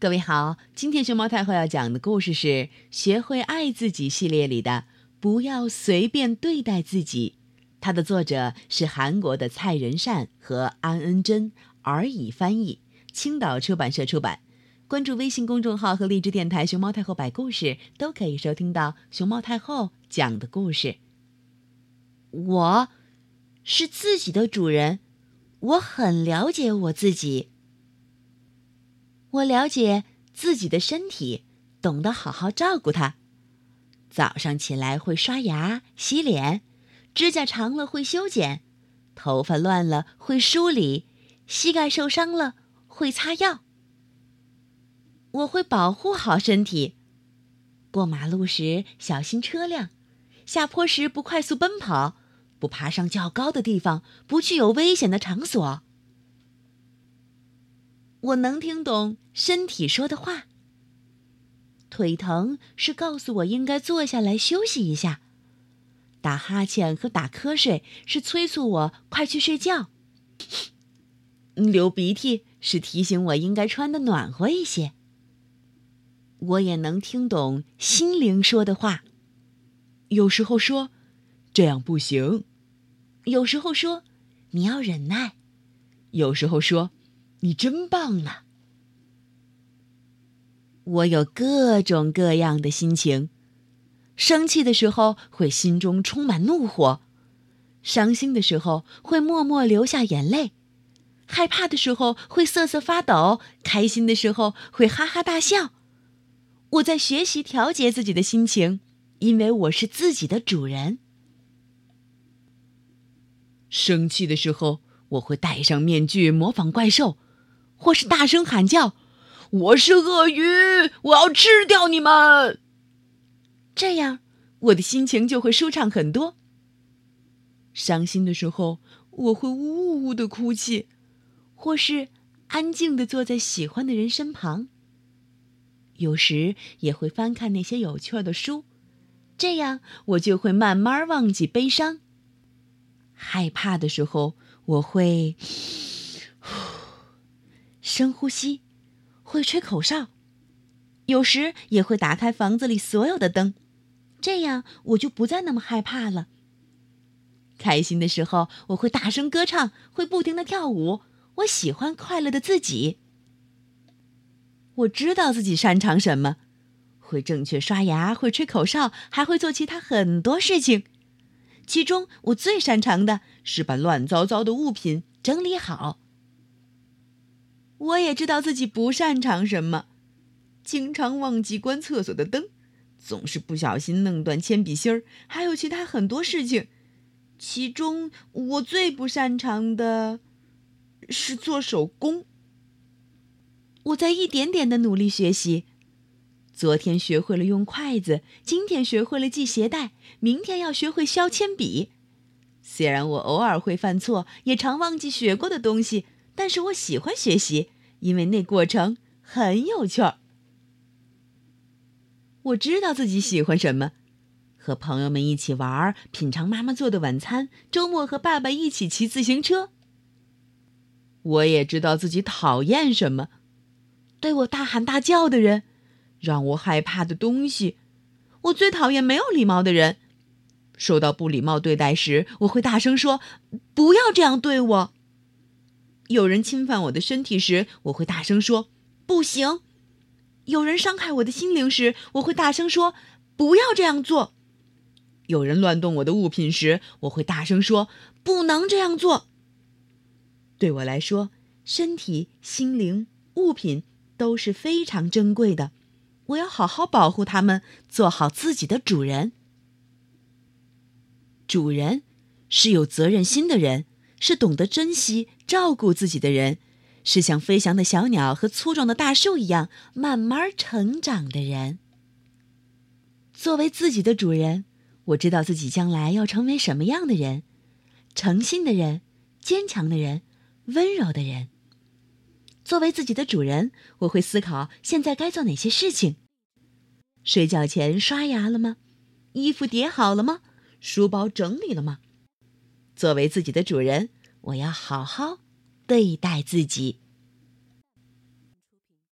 各位好，今天熊猫太后要讲的故事是《学会爱自己》系列里的《不要随便对待自己》，它的作者是韩国的蔡仁善和安恩珍，而已翻译，青岛出版社出版。关注微信公众号和荔枝电台“熊猫太后摆故事”，都可以收听到熊猫太后讲的故事。我是自己的主人，我很了解我自己。我了解自己的身体，懂得好好照顾它。早上起来会刷牙、洗脸，指甲长了会修剪，头发乱了会梳理，膝盖受伤了会擦药。我会保护好身体，过马路时小心车辆，下坡时不快速奔跑，不爬上较高的地方，不去有危险的场所。我能听懂身体说的话。腿疼是告诉我应该坐下来休息一下，打哈欠和打瞌睡是催促我快去睡觉。流鼻涕是提醒我应该穿的暖和一些。我也能听懂心灵说的话，有时候说这样不行，有时候说你要忍耐，有时候说。你真棒啊！我有各种各样的心情，生气的时候会心中充满怒火，伤心的时候会默默流下眼泪，害怕的时候会瑟瑟发抖，开心的时候会哈哈大笑。我在学习调节自己的心情，因为我是自己的主人。生气的时候，我会戴上面具模仿怪兽。或是大声喊叫：“我是鳄鱼，我要吃掉你们！”这样，我的心情就会舒畅很多。伤心的时候，我会呜呜的哭泣，或是安静的坐在喜欢的人身旁。有时也会翻看那些有趣的书，这样我就会慢慢忘记悲伤。害怕的时候，我会。深呼吸，会吹口哨，有时也会打开房子里所有的灯，这样我就不再那么害怕了。开心的时候，我会大声歌唱，会不停的跳舞。我喜欢快乐的自己。我知道自己擅长什么，会正确刷牙，会吹口哨，还会做其他很多事情。其中，我最擅长的是把乱糟糟的物品整理好。我也知道自己不擅长什么，经常忘记关厕所的灯，总是不小心弄断铅笔芯儿，还有其他很多事情。其中我最不擅长的是做手工。我在一点点的努力学习，昨天学会了用筷子，今天学会了系鞋带，明天要学会削铅笔。虽然我偶尔会犯错，也常忘记学过的东西。但是我喜欢学习，因为那过程很有趣儿。我知道自己喜欢什么，和朋友们一起玩，品尝妈妈做的晚餐，周末和爸爸一起骑自行车。我也知道自己讨厌什么，对我大喊大叫的人，让我害怕的东西。我最讨厌没有礼貌的人，受到不礼貌对待时，我会大声说：“不要这样对我。”有人侵犯我的身体时，我会大声说“不行”；有人伤害我的心灵时，我会大声说“不要这样做”；有人乱动我的物品时，我会大声说“不能这样做”。对我来说，身体、心灵、物品都是非常珍贵的，我要好好保护它们，做好自己的主人。主人是有责任心的人。是懂得珍惜、照顾自己的人，是像飞翔的小鸟和粗壮的大树一样慢慢成长的人。作为自己的主人，我知道自己将来要成为什么样的人：诚信的人、坚强的人、温柔的人。作为自己的主人，我会思考现在该做哪些事情。睡觉前刷牙了吗？衣服叠好了吗？书包整理了吗？作为自己的主人，我要好好对待自己。